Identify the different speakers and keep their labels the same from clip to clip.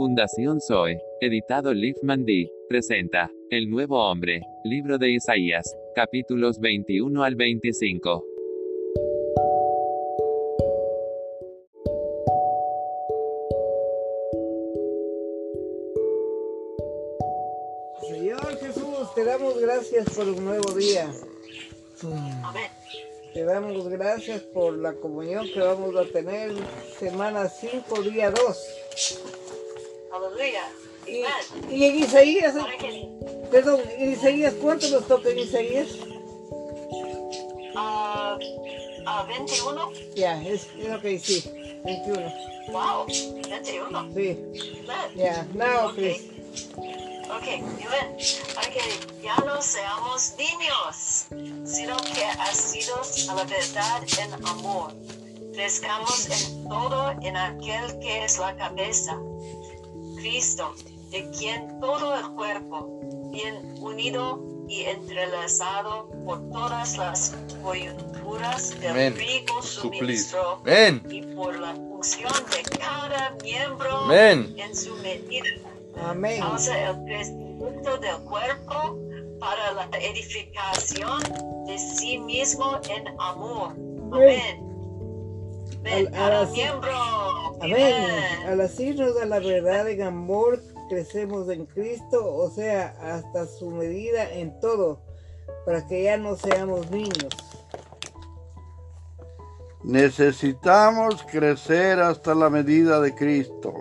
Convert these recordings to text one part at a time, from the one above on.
Speaker 1: Fundación Zoe, editado Liv Mandy, presenta El Nuevo Hombre, libro de Isaías, capítulos 21 al 25.
Speaker 2: Señor Jesús, te damos gracias por un nuevo día. Te damos gracias por la comunión que vamos a tener semana 5, día 2. Y, y en Isaías,
Speaker 3: que,
Speaker 2: perdón, en Isaías, ¿cuánto nos toca en Isaías?
Speaker 3: ah, ah, 21.
Speaker 2: Ya, es, es ok, sí, 21.
Speaker 3: Wow, 21.
Speaker 2: Sí, ya, now,
Speaker 3: Ok.
Speaker 2: please.
Speaker 3: Ok. Para que ya no seamos niños, sino que asidos a la verdad en amor. Crezcamos en todo en aquel que es la cabeza, Cristo, de quien todo el cuerpo, bien unido y entrelazado por todas las coyunturas del
Speaker 4: Amén.
Speaker 3: rico suministro
Speaker 4: Ven.
Speaker 3: y por la función de cada miembro
Speaker 4: Amén.
Speaker 3: en su medida
Speaker 2: Amén.
Speaker 3: causa el crecimiento del cuerpo para la edificación de sí mismo en amor. Amén. Amén.
Speaker 2: Al-
Speaker 3: Cada
Speaker 2: al-
Speaker 3: miembro.
Speaker 2: Amén. Al asirnos a la verdad en amor, crecemos en Cristo, o sea, hasta su medida en todo, para que ya no seamos niños.
Speaker 5: Necesitamos crecer hasta la medida de Cristo.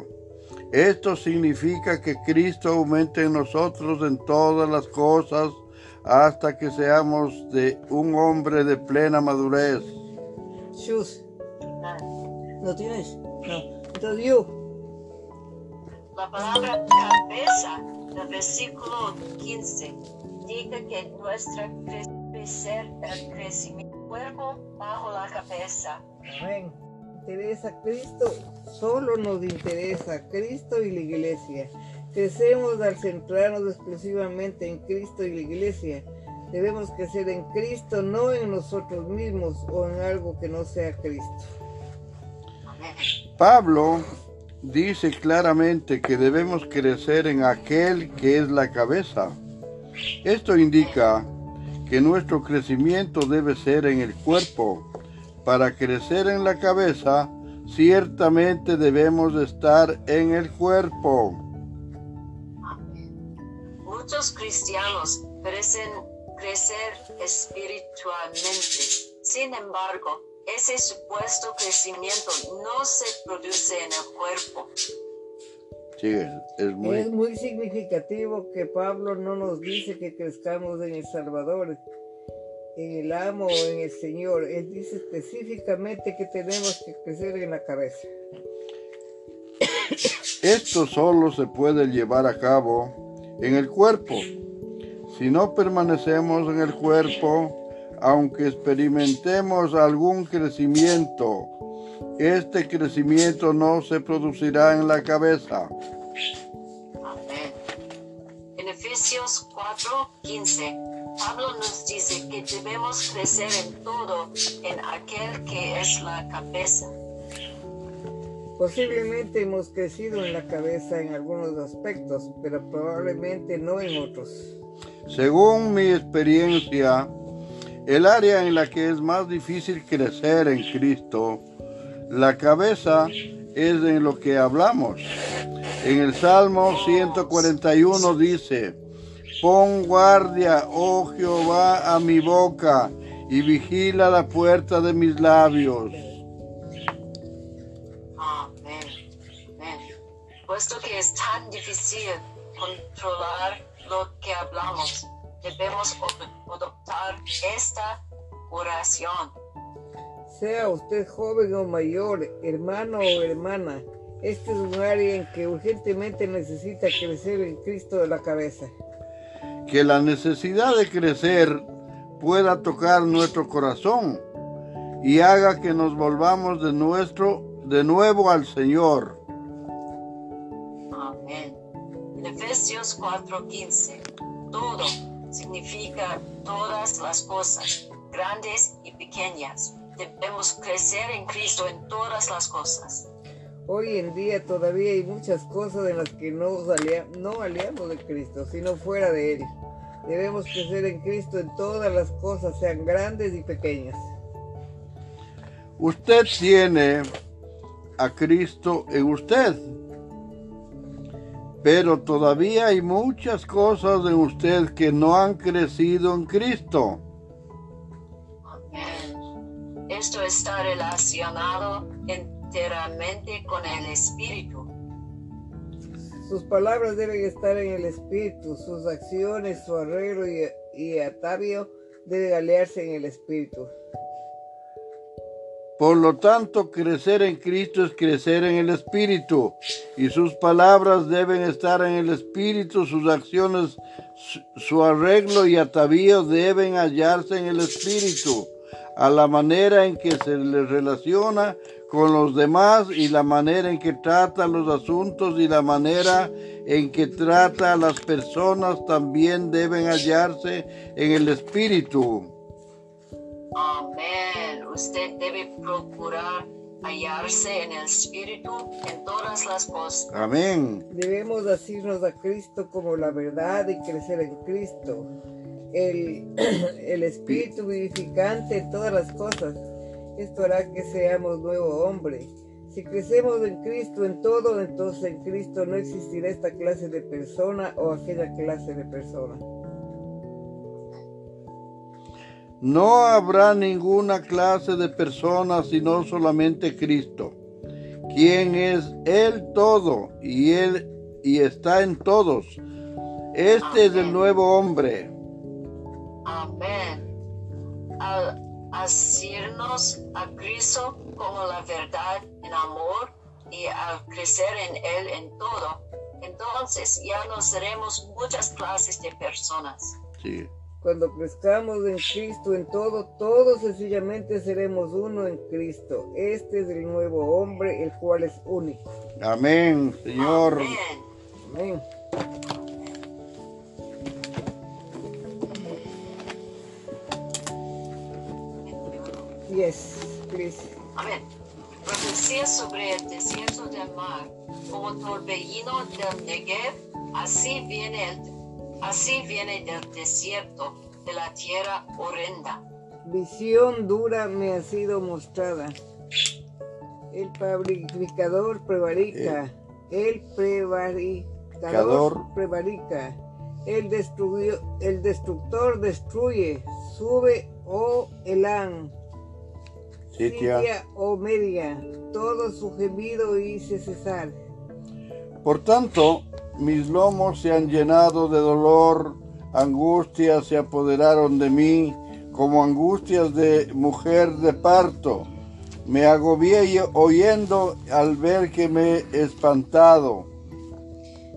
Speaker 5: Esto significa que Cristo aumente en nosotros en todas las cosas hasta que seamos de un hombre de plena madurez.
Speaker 2: Shoes. ¿no tienes? No. Entonces, you.
Speaker 3: La palabra cabeza del versículo 15 indica que nuestra cre- crecer el crecimiento del cuerpo bajo la cabeza.
Speaker 2: Amén. Interesa Cristo, solo nos interesa Cristo y la iglesia. Crecemos al centrarnos exclusivamente en Cristo y la iglesia. Debemos crecer en Cristo, no en nosotros mismos o en algo que no sea Cristo.
Speaker 3: Amén.
Speaker 5: Pablo dice claramente que debemos crecer en aquel que es la cabeza. Esto indica que nuestro crecimiento debe ser en el cuerpo. Para crecer en la cabeza, ciertamente debemos estar en el cuerpo.
Speaker 3: Muchos cristianos parecen crecer espiritualmente. Sin embargo, ese supuesto crecimiento no se produce en el cuerpo.
Speaker 5: Sí, es
Speaker 2: Es
Speaker 5: muy...
Speaker 2: muy significativo que Pablo no nos dice que crezcamos en el Salvador, en el amo o en el Señor. Él dice específicamente que tenemos que crecer en la cabeza.
Speaker 5: Esto solo se puede llevar a cabo en el cuerpo. Si no permanecemos en el cuerpo, aunque experimentemos algún crecimiento, este crecimiento no se producirá en la cabeza.
Speaker 3: Amén. En Efesios 4:15, Pablo nos dice que debemos crecer en todo en aquel que es la cabeza.
Speaker 2: Posiblemente hemos crecido en la cabeza en algunos aspectos, pero probablemente no en otros.
Speaker 5: Según mi experiencia, el área en la que es más difícil crecer en Cristo, la cabeza es en lo que hablamos. En el Salmo 141 dice, pon guardia, oh Jehová, a mi boca y vigila la puerta de mis labios.
Speaker 3: Amén. Puesto que es tan difícil controlar lo que hablamos, debemos adoptar esta oración.
Speaker 2: Sea usted joven o mayor, hermano o hermana, este es un área en que urgentemente necesita crecer en Cristo de la cabeza.
Speaker 5: Que la necesidad de crecer pueda tocar nuestro corazón y haga que nos volvamos de nuestro de nuevo al Señor.
Speaker 3: Amén. Efesios 4:15, todo significa todas las cosas, grandes y pequeñas. Debemos crecer en Cristo en todas las cosas.
Speaker 2: Hoy en día todavía hay muchas cosas en las que no, salía, no aliamos de Cristo, sino fuera de Él. Debemos crecer en Cristo en todas las cosas, sean grandes y pequeñas.
Speaker 5: Usted tiene a Cristo en usted, pero todavía hay muchas cosas en usted que no han crecido en Cristo.
Speaker 3: Esto está relacionado enteramente con el Espíritu.
Speaker 2: Sus palabras deben estar en el Espíritu, sus acciones, su arreglo y, y atavio deben aliarse en el Espíritu.
Speaker 5: Por lo tanto, crecer en Cristo es crecer en el Espíritu, y sus palabras deben estar en el Espíritu, sus acciones, su, arreglo y atavío deben hallarse en el Espíritu, a la manera en que se le relaciona con los demás y la manera en que trata los asuntos y la manera en que trata a las personas también deben hallarse en el Espíritu.
Speaker 3: Amén. Usted debe procurar hallarse en el Espíritu en todas las cosas.
Speaker 5: Amén.
Speaker 2: Debemos asirnos a Cristo como la verdad y crecer en Cristo. El, el Espíritu vivificante en todas las cosas. Esto hará que seamos nuevo hombre. Si crecemos en Cristo en todo, entonces en Cristo no existirá esta clase de persona o aquella clase de persona.
Speaker 5: No habrá ninguna clase de persona sino solamente Cristo, quien es el todo y él y está en todos. Este es el nuevo hombre.
Speaker 3: Amén. Al asirnos a Cristo como la verdad en amor y al crecer en Él en todo, entonces ya no seremos muchas clases de personas.
Speaker 5: Sí.
Speaker 2: Cuando crezcamos en Cristo en todo, todos sencillamente seremos uno en Cristo. Este es el nuevo hombre, el cual es único.
Speaker 5: Amén, Señor.
Speaker 3: Amén.
Speaker 2: Amén. Yes, please.
Speaker 3: Amén. Profecía sobre el desierto del mar, como torbellino del Negev, así viene, el, así viene del desierto de la tierra horrenda.
Speaker 2: Visión dura me ha sido mostrada. El fabricador prevarica. El prevaricador prevarica. El, destruyó, el destructor destruye. Sube, oh Elán.
Speaker 5: Sitia.
Speaker 2: O media. Todo su gemido hice cesar.
Speaker 5: Por tanto, mis lomos se han llenado de dolor, angustias se apoderaron de mí, como angustias de mujer de parto. Me agobié y- oyendo al ver que me he espantado.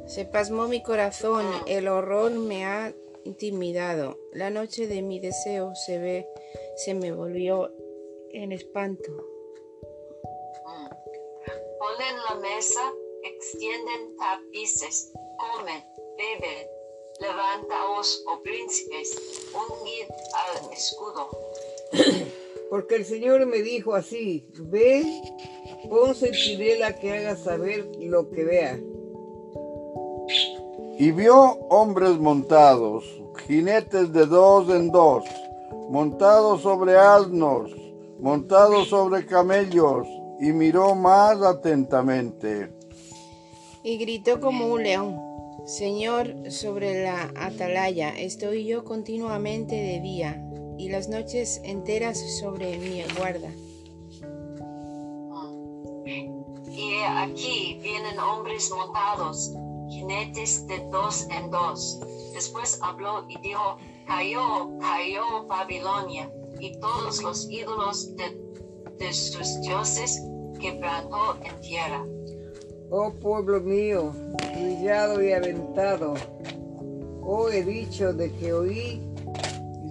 Speaker 4: Se pasmó mi corazón, el horror me ha intimidado. La noche de mi deseo se ve, se me volvió en espanto.
Speaker 3: Mm. Ponen la mesa, extienden tapices, comen, beben. Levantaos, oh príncipes, ungid al escudo.
Speaker 2: Porque el Señor me dijo así, ve, pon centinela que haga saber lo que vea.
Speaker 5: Y vio hombres montados, jinetes de dos en dos, montados sobre asnos, montados sobre camellos, y miró más atentamente.
Speaker 4: Y gritó como un león. Señor, sobre la atalaya estoy yo continuamente de día, y las noches enteras sobre mi guarda.
Speaker 3: Y aquí vienen hombres montados, jinetes de dos en dos. Después habló y dijo, cayó, cayó Babilonia, y todos los ídolos de, de sus dioses quebrantó en tierra.
Speaker 2: Oh pueblo mío, brillado y aventado, oh he dicho de que oí,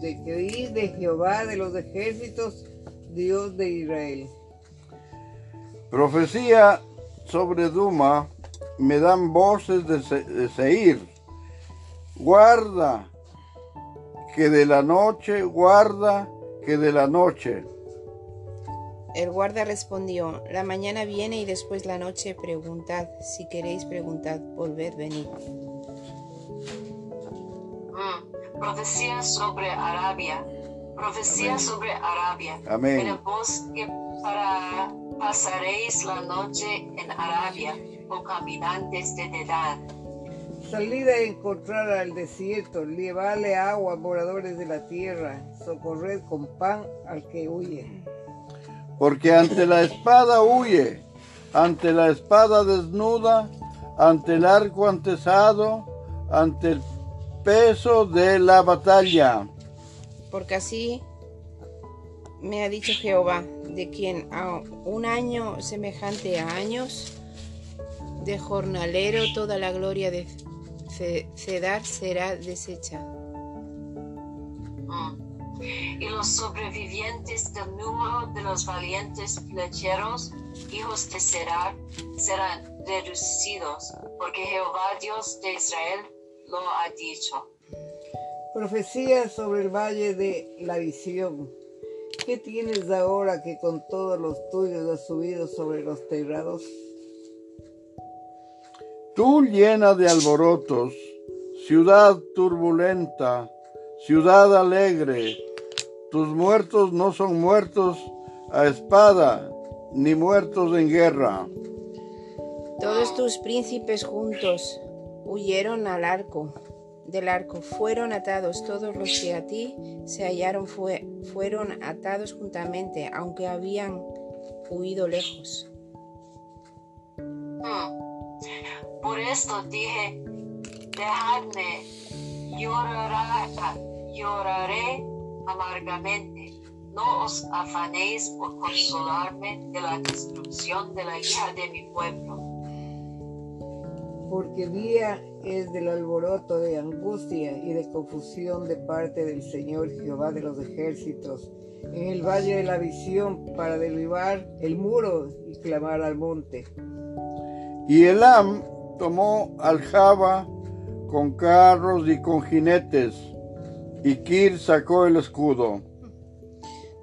Speaker 2: de que oí de Jehová de los ejércitos, Dios de Israel.
Speaker 5: Profecía sobre Duma me dan voces de, Se- de Seir. Guarda que de la noche, guarda que de la noche.
Speaker 4: El guarda respondió, la mañana viene y después la noche preguntad, si queréis preguntad, volved, venid.
Speaker 3: Mm. Profecía sobre Arabia. Profecía sobre Arabia.
Speaker 5: Amén.
Speaker 3: En el bosque para pasaréis la noche en Arabia, o caminantes de edad.
Speaker 2: Salid a encontrar al desierto, llevadle agua moradores de la tierra, socorred con pan al que huye.
Speaker 5: Porque ante la espada huye, ante la espada desnuda, ante el arco antesado, ante el peso de la batalla.
Speaker 4: Porque así me ha dicho Jehová, de quien a un año semejante a años, de jornalero toda la gloria de ce- Cedar será deshecha.
Speaker 3: Mm. Y los sobrevivientes del número de los valientes flecheros, hijos de Serar, serán reducidos, porque Jehová Dios de Israel lo ha dicho.
Speaker 2: Profecía sobre el valle de la visión. ¿Qué tienes ahora que con todos los tuyos has subido sobre los terrados?
Speaker 5: Tú llena de alborotos, ciudad turbulenta, ciudad alegre, tus muertos no son muertos a espada, ni muertos en guerra.
Speaker 4: Todos tus príncipes juntos huyeron al arco, del arco, fueron atados, todos los que a ti se hallaron fue- fueron atados juntamente, aunque habían huido lejos.
Speaker 3: Mm. Por esto dije, dejadme, llorará- lloraré amargamente. No os afanéis por consolarme de la destrucción de la hija de mi pueblo.
Speaker 2: Porque día es del alboroto de angustia y de confusión de parte del Señor Jehová de los ejércitos en el valle de la visión para derribar el muro y clamar al monte.
Speaker 5: Y Elam tomó aljaba con carros y con jinetes, y Kir sacó el escudo.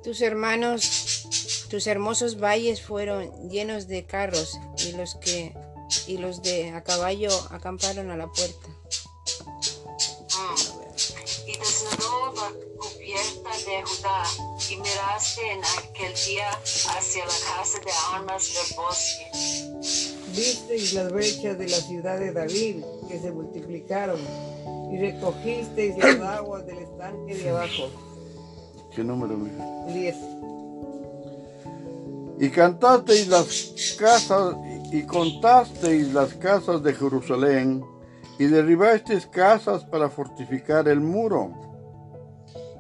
Speaker 4: Tus hermanos, tus hermosos valles fueron llenos de carros y los que y los de a caballo acamparon a la puerta.
Speaker 3: Mm. Y desnudó la cubierta de Judá, y miraste en aquel día hacia la casa de armas del bosque.
Speaker 2: Visteis las brechas de la ciudad de David que se multiplicaron y recogisteis las aguas del estanque de abajo.
Speaker 5: ¿Qué número, mija?
Speaker 2: 10.
Speaker 5: Y cantasteis las casas y contasteis las casas de Jerusalén y derribasteis casas para fortificar el muro.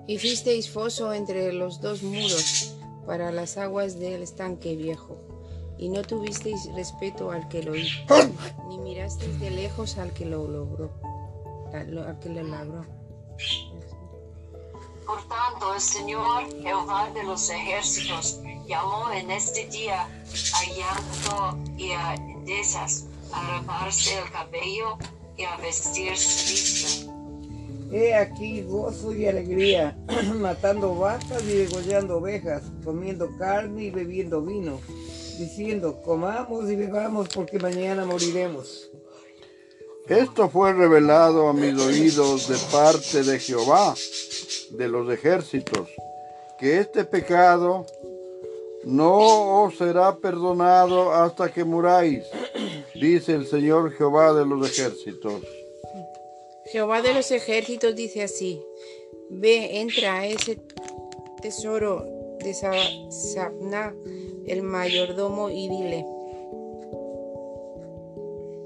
Speaker 4: Hicisteis foso entre los dos muros para las aguas del estanque viejo, y no tuvisteis respeto al que lo hizo, ni mirasteis de lejos al que lo logró, al que lo logró.
Speaker 3: Por tanto, el Señor Jehová de los ejércitos llamó en este día a llanto y a endechas, a raparse el cabello y a vestirse listo.
Speaker 2: He aquí gozo y alegría, matando vacas y degollando ovejas, comiendo carne y bebiendo vino, diciendo, comamos y bebamos porque mañana moriremos.
Speaker 5: Esto fue revelado a mis oídos de parte de Jehová de los ejércitos, que este pecado no os será perdonado hasta que muráis, dice el Señor Jehová de los ejércitos.
Speaker 4: Jehová de los ejércitos dice así, ve, entra a ese tesoro de Sa- Sabna, el mayordomo, y dile,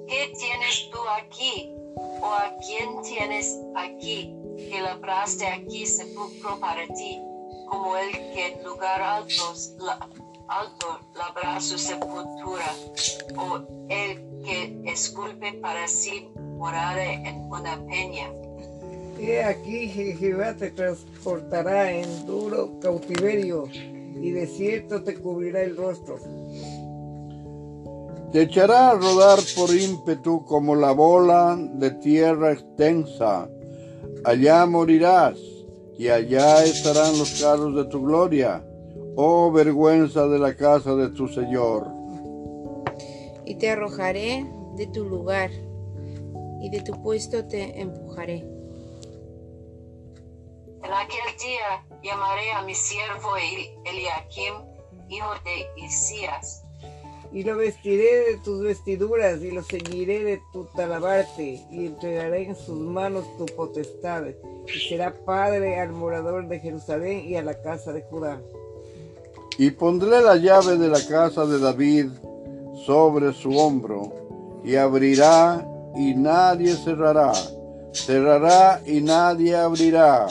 Speaker 3: ¿Qué tienes tú aquí? ¿O a quién tienes aquí que labraste aquí sepulcro para ti, como el que en lugar alto, la- alto labra su sepultura, o el que esculpe para sí morada en una peña?
Speaker 2: He aquí que Jehová te transportará en duro cautiverio y desierto te cubrirá el rostro.
Speaker 5: Te echará a rodar por ímpetu como la bola de tierra extensa. Allá morirás, y allá estarán los carros de tu gloria. oh vergüenza de la casa de tu Señor.
Speaker 4: Y te arrojaré de tu lugar, y de tu puesto te empujaré.
Speaker 3: Aquel día llamaré a mi siervo El- Eliakim, hijo de Isías,
Speaker 2: Y lo vestiré de tus vestiduras y lo ceñiré de tu talabarte y entregaré en sus manos tu potestad y será padre al morador de Jerusalén y a la casa de Judá.
Speaker 5: Y pondré la llave de la casa de David sobre su hombro, y abrirá y nadie cerrará, cerrará y nadie abrirá.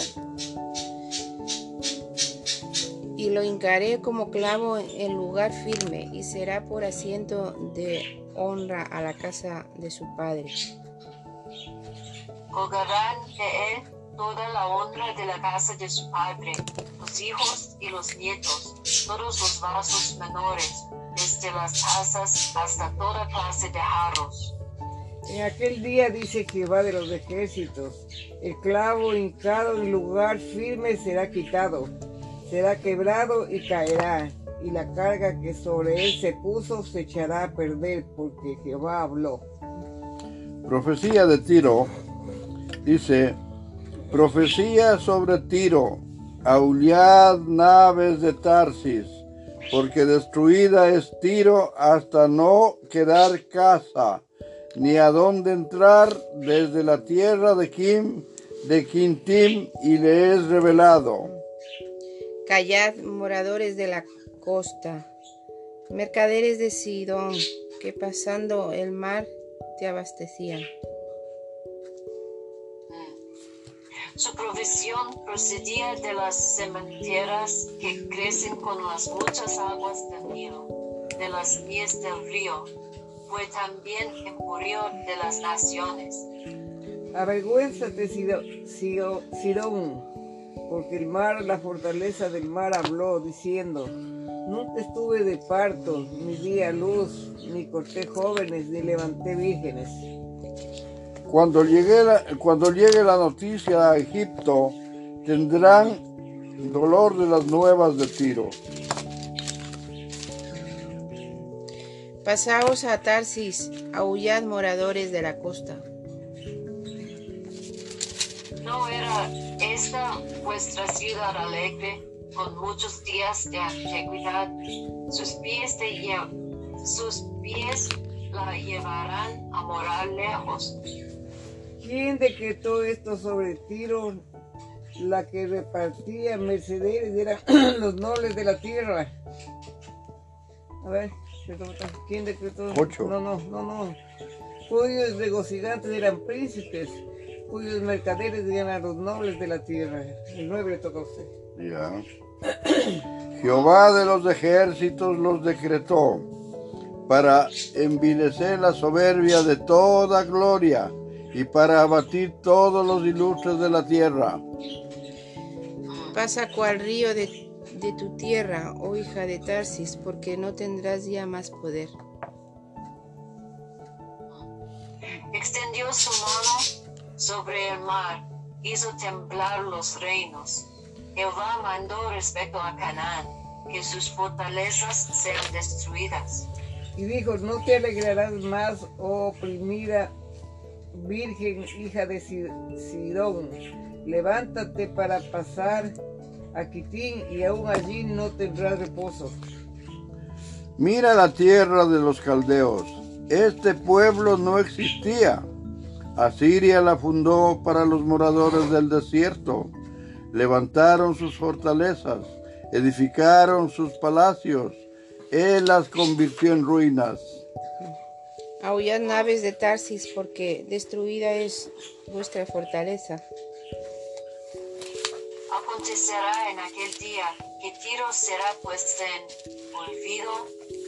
Speaker 4: Lo hincaré como clavo en lugar firme, y será por asiento de honra a la casa de su padre.
Speaker 3: colgarán de él toda la honra de la casa de su padre, los hijos y los nietos, todos los vasos menores, desde las tazas hasta toda clase de jarros.
Speaker 2: En aquel día dice Jehová de los ejércitos, el clavo hincado en lugar firme será quitado, será quebrado y caerá, y la carga que sobre él se puso se echará a perder, porque Jehová habló.
Speaker 5: Profecía de Tiro dice, profecía sobre Tiro, aullad naves de Tarsis, porque destruida es Tiro hasta no quedar casa, ni a dónde entrar desde la tierra de Kim, de Quintim, y le es revelado.
Speaker 4: Callad, moradores de la costa, mercaderes de Sidón, que pasando el mar te abastecían.
Speaker 3: Su provisión procedía de las sementeras que crecen con las muchas aguas del Nilo, de las vías del río. Fue también emporio de las naciones.
Speaker 2: Avergüénzate, Sido- Sido- Sidón, porque el mar, la fortaleza del mar habló, diciendo, nunca estuve de parto, ni di a luz, ni corté jóvenes, ni levanté vírgenes.
Speaker 5: Cuando llegue, la, cuando llegue la noticia a Egipto, tendrán dolor de las nuevas de Tiro.
Speaker 4: Pasaos a Tarsis, aullad moradores de la costa.
Speaker 3: ¿No era esta vuestra ciudad alegre, con muchos días de antigüedad? Sus pies, te lle- sus pies la llevarán a morar lejos.
Speaker 2: ¿Quién decretó esto sobre Tiro? La que repartía mercederes eran los nobles de la tierra. A ver, ¿quién decretó?
Speaker 5: Ocho.
Speaker 2: No, no, no, no. Cuyos negociantes eran príncipes, cuyos mercaderes eran los nobles de la tierra. El 9 le toca a usted.
Speaker 5: Ya. Jehová de los ejércitos los decretó para envilecer la soberbia de toda gloria y para abatir todos los ilustres de la tierra.
Speaker 4: Pasa cual río de, de tu tierra, oh hija de Tarsis, porque no tendrás ya más poder.
Speaker 3: Extendió su mano sobre el mar, hizo temblar los reinos. Jehová mandó respecto a Canaán, que sus fortalezas sean destruidas.
Speaker 2: Y dijo, no te alegrarás más, oh oprimida virgen hija de Si- Sidón. Levántate para pasar a Quitín y aún allí no tendrás reposo.
Speaker 5: Mira la tierra de los caldeos. Este pueblo no existía. Asiria la fundó para los moradores del desierto. Levantaron sus fortalezas, edificaron sus palacios. Él las convirtió en ruinas.
Speaker 4: Aullad naves de Tarsis, porque destruida es vuestra fortaleza.
Speaker 3: Acontecerá en aquel día que Tiro será puesta en olvido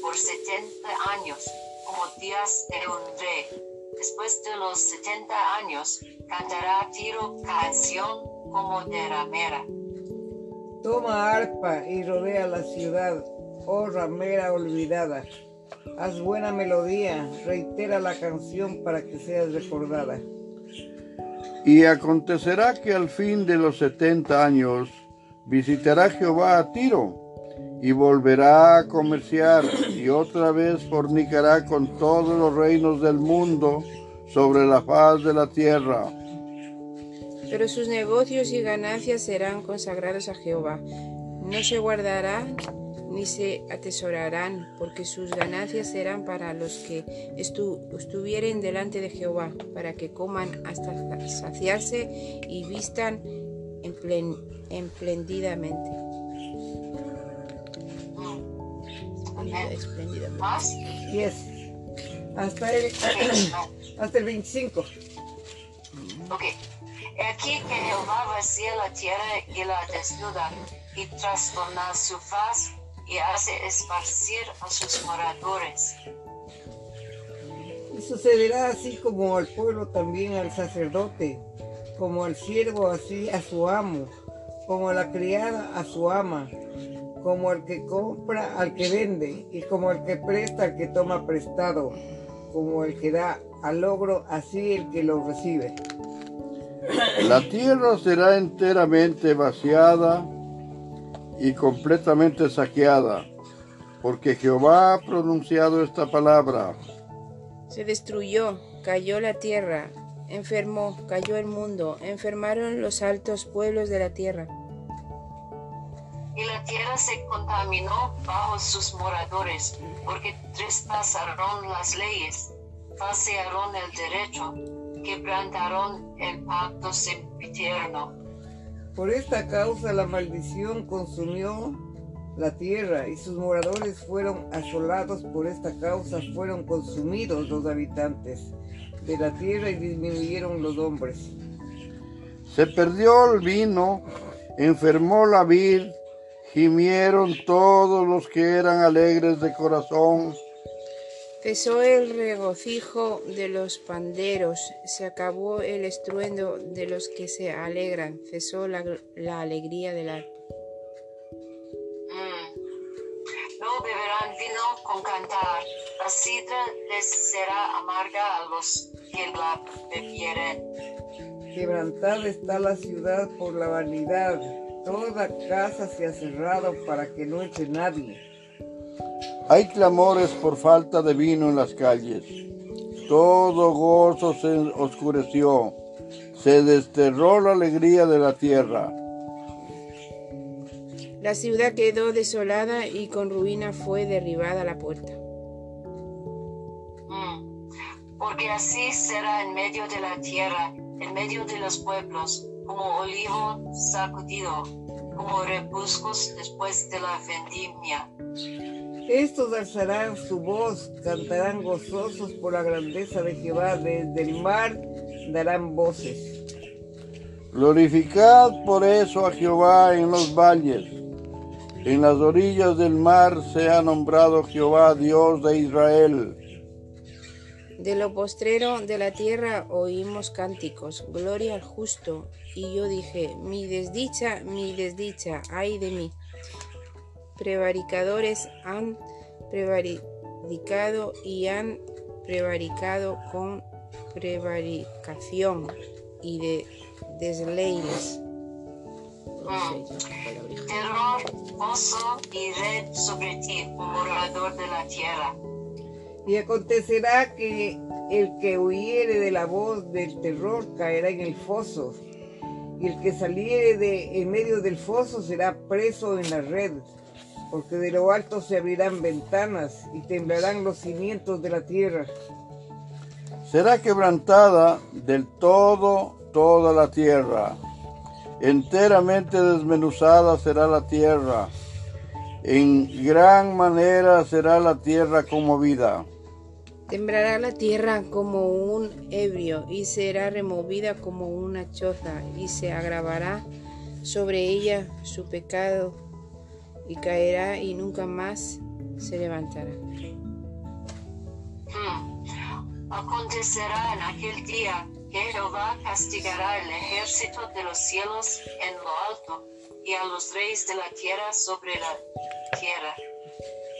Speaker 3: por setenta años, como días de un rey. Después de los setenta años, cantará Tiro canción como de ramera.
Speaker 2: Toma arpa y rodea la ciudad, oh ramera olvidada. Haz buena melodía, reitera la canción para que seas recordada.
Speaker 5: Y acontecerá que al fin de los setenta años visitará Jehová a Tiro y volverá a comerciar y otra vez fornicará con todos los reinos del mundo sobre la faz de la tierra.
Speaker 4: Pero sus negocios y ganancias serán consagrados a Jehová. No se guardarán ni se atesorarán, porque sus ganancias serán para los que estuvieren delante de Jehová, para que coman hasta saciarse y vistan espléndidamente.
Speaker 3: ¿Más?
Speaker 2: Yes. Hasta el, hasta el 25.
Speaker 3: Ok. Aquí que Jehová vacía la tierra y la desnuda, y trastorna su faz, y hace esparcir a sus moradores.
Speaker 2: Y sucederá así como al pueblo también al sacerdote, como al siervo así a su amo, como a la criada a su ama, como al que compra al que vende, y como al que presta al que toma prestado, como el que da al logro, así el que lo recibe.
Speaker 5: La tierra será enteramente vaciada y completamente saqueada, porque Jehová ha pronunciado esta palabra.
Speaker 4: Se destruyó, cayó la tierra, enfermó, cayó el mundo, enfermaron los altos pueblos de la tierra.
Speaker 3: Y la tierra se contaminó bajo sus moradores, porque traspasaron las leyes, falsearon el derecho, quebrantaron el pacto sempiterno.
Speaker 2: Por esta causa la maldición consumió la tierra y sus moradores fueron asolados. Por esta causa fueron consumidos los habitantes de la tierra y disminuyeron los hombres.
Speaker 5: Se perdió el vino, enfermó la vid, gimieron todos los que eran alegres de corazón.
Speaker 4: Cesó el regocijo de los panderos, se acabó el estruendo de los que se alegran, cesó la, la alegría del arpa.
Speaker 3: Mm. No beberán vino con cantar, la sidra les será amarga a los que la bebieren.
Speaker 2: Quebrantada está la ciudad por la vanidad, toda casa se ha cerrado para que no entre nadie.
Speaker 5: Hay clamores por falta de vino en las calles. Todo gozo se oscureció. Se desterró la alegría de la tierra.
Speaker 4: La ciudad quedó desolada y con ruina fue derribada la puerta.
Speaker 3: Mm. Porque así será en medio de la tierra, en medio de los pueblos, como olivo sacudido, como rebuscos después de la vendimia.
Speaker 2: Estos alzarán su voz, cantarán gozosos por la grandeza de Jehová, desde el mar darán voces.
Speaker 5: Glorificad por eso a Jehová en los valles. En las orillas del mar se ha nombrado Jehová, Dios de Israel.
Speaker 4: De lo postrero de la tierra oímos cánticos, gloria al justo. Y yo dije, mi desdicha, mi desdicha, ay de mí. Prevaricadores han prevaricado y han prevaricado con prevaricación y de desleiles.
Speaker 3: Terror, oso y red sobre ti, morador de la tierra.
Speaker 2: Y acontecerá que el que huyere de la voz del terror caerá en el foso, y el que saliere de en medio del foso será preso en la red, porque de lo alto se abrirán ventanas y temblarán los cimientos de la tierra.
Speaker 5: Será quebrantada del todo toda la tierra. Enteramente desmenuzada será la tierra. En gran manera será la tierra conmovida.
Speaker 4: Temblará la tierra como un ebrio y será removida como una choza y se agravará sobre ella su pecado y caerá y nunca más se levantará.
Speaker 3: Hmm. Acontecerá en aquel día que Jehová castigará el ejército de los cielos en lo alto y a los reyes de la tierra sobre la tierra.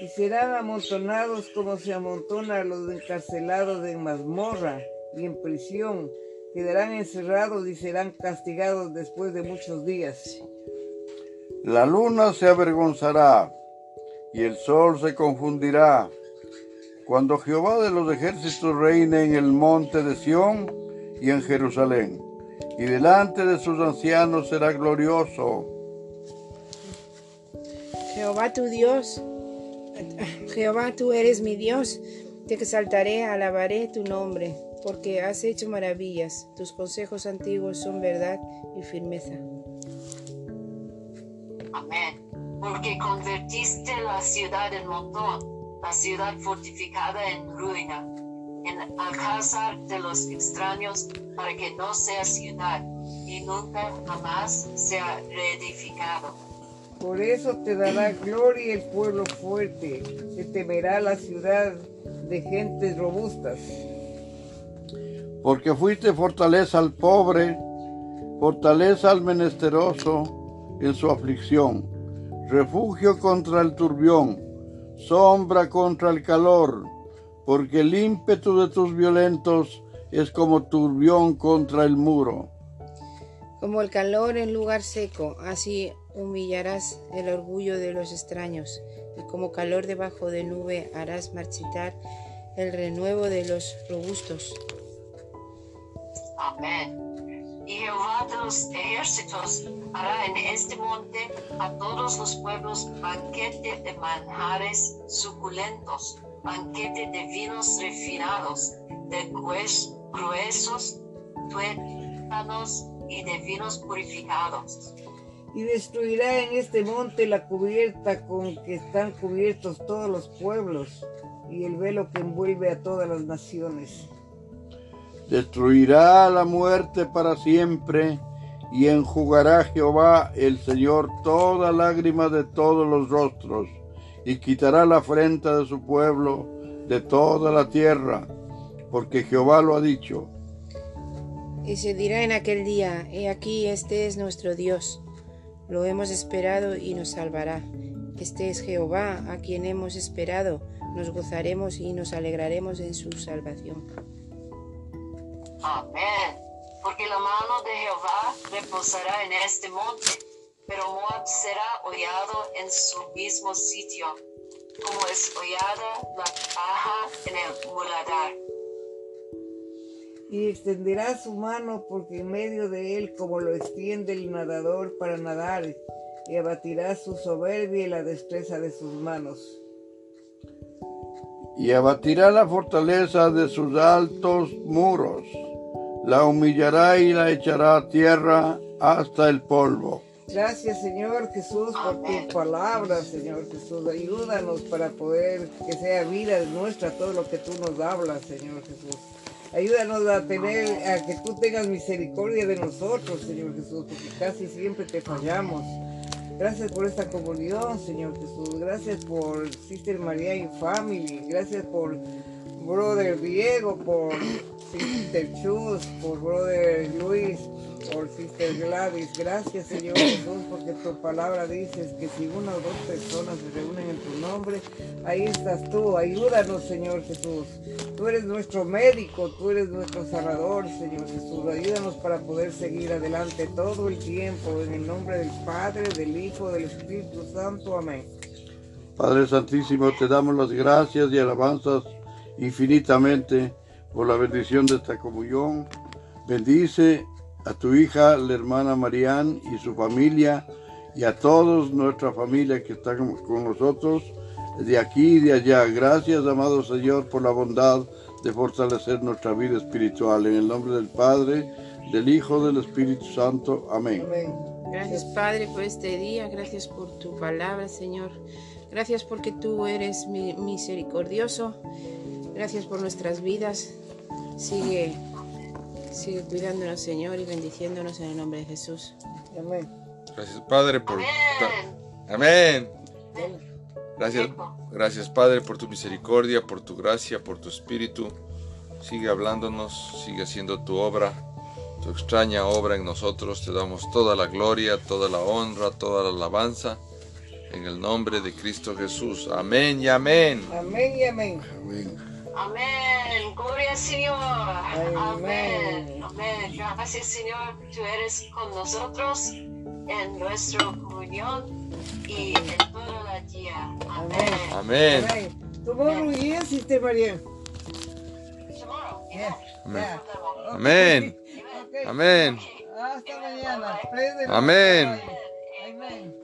Speaker 2: Y serán amontonados como se amontona a los encarcelados en mazmorra y en prisión. Quedarán encerrados y serán castigados después de muchos días.
Speaker 5: La luna se avergonzará, y el sol se confundirá. Cuando Jehová de los ejércitos reine en el monte de Sión y en Jerusalén, y delante de sus ancianos será glorioso.
Speaker 4: Jehová tu Dios, Jehová tú eres mi Dios, te exaltaré, alabaré tu nombre, porque has hecho maravillas, tus consejos antiguos son verdad y firmeza.
Speaker 3: Amén. Porque convertiste la ciudad en montón, la ciudad fortificada en ruina, en alcázar de los extraños, para que no sea ciudad y nunca jamás sea reedificado.
Speaker 2: Por eso te dará gloria el pueblo fuerte, te temerá la ciudad de gentes robustas.
Speaker 5: Porque fuiste fortaleza al pobre, fortaleza al menesteroso en su aflicción, refugio contra el turbión, sombra contra el calor, porque el ímpetu de tus violentos es como turbión contra el muro.
Speaker 4: Como el calor en lugar seco, así humillarás el orgullo de los extraños, y como calor debajo de nube harás marchitar el renuevo de los robustos.
Speaker 3: Amén. Y Jehová de los ejércitos hará en este monte a todos los pueblos banquete de manjares suculentos, banquete de vinos refinados, de grues- gruesos tuétanos y de vinos purificados.
Speaker 2: Y destruirá en este monte la cubierta con que están cubiertos todos los pueblos y el velo que envuelve a todas las naciones.
Speaker 5: Destruirá la muerte para siempre y enjugará Jehová el Señor toda lágrima de todos los rostros y quitará la afrenta de su pueblo de toda la tierra, porque Jehová lo ha dicho.
Speaker 4: Y se dirá en aquel día, He aquí, este es nuestro Dios. Lo hemos esperado y nos salvará. Este es Jehová, a quien hemos esperado. Nos gozaremos y nos alegraremos en su salvación.
Speaker 3: Amén. Porque la mano de Jehová reposará en este monte, pero Moab será hollado en su mismo sitio, como es hollada la paja en el muladar.
Speaker 2: Y extenderá su mano porque en medio de él como lo extiende el nadador para nadar, y abatirá su soberbia y la destreza de sus manos.
Speaker 5: y abatirá la fortaleza de sus altos muros, la humillará y la echará a tierra hasta el polvo.
Speaker 2: Gracias Señor Jesús por tu palabra, Señor Jesús. Ayúdanos para poder que sea vida nuestra todo lo que tú nos hablas, Señor Jesús. Ayúdanos a tener, a que tú tengas misericordia de nosotros, Señor Jesús, porque casi siempre te fallamos. Gracias por esta comunión, Señor Jesús. Gracias por Sister María y Family. Gracias por Brother Diego, por Sister Chus, por Brother Luis, por Sister Gladys. Gracias, Señor Jesús, porque tu palabra dices que si una o dos personas se reúnen en tu nombre, ahí estás tú. Ayúdanos, Señor Jesús. Tú eres nuestro médico, tú eres nuestro sanador, Señor Jesús. Ayúdanos para poder seguir adelante todo el tiempo. En el nombre del Padre, del Hijo, del Espíritu Santo. Amén.
Speaker 5: Padre Santísimo, te damos las gracias y alabanzas infinitamente por la bendición de esta comunión. Bendice a tu hija, la hermana Marían y su familia y a todos nuestra familia que están con nosotros de aquí y de allá. Gracias, amado Señor, por la bondad de fortalecer nuestra vida espiritual. En el nombre del Padre, del Hijo, del Espíritu Santo. Amén.
Speaker 2: Amén.
Speaker 4: Gracias Padre por este día, gracias por tu palabra Señor, gracias porque tú eres mi- misericordioso, gracias por nuestras vidas, sigue, sigue cuidándonos Señor y bendiciéndonos en el nombre de Jesús.
Speaker 2: Amén.
Speaker 6: Gracias, Padre, por...
Speaker 3: Amén.
Speaker 6: Amén. Gracias, gracias, Padre, por tu misericordia, por tu gracia, por tu espíritu. Sigue hablándonos, sigue haciendo tu obra, tu extraña obra en nosotros. Te damos toda la gloria, toda la honra, toda la alabanza. En el nombre de Cristo Jesús. Amén y amén.
Speaker 2: Amén y amén.
Speaker 5: Amén.
Speaker 3: Amén. Gloria al Señor.
Speaker 2: Amén.
Speaker 3: Amén. Amén. Gracias, Señor. Tú eres con nosotros. en nuestra comunión y en todo el día. Amén.
Speaker 6: Amén.
Speaker 2: Amén. Tomorrow, yes, Sister María.
Speaker 3: Tomorrow,
Speaker 2: Yeah.
Speaker 6: Amén.
Speaker 2: Yeah.
Speaker 6: Amén. Amén.
Speaker 2: Hasta mañana.
Speaker 6: Amén.
Speaker 2: Bye.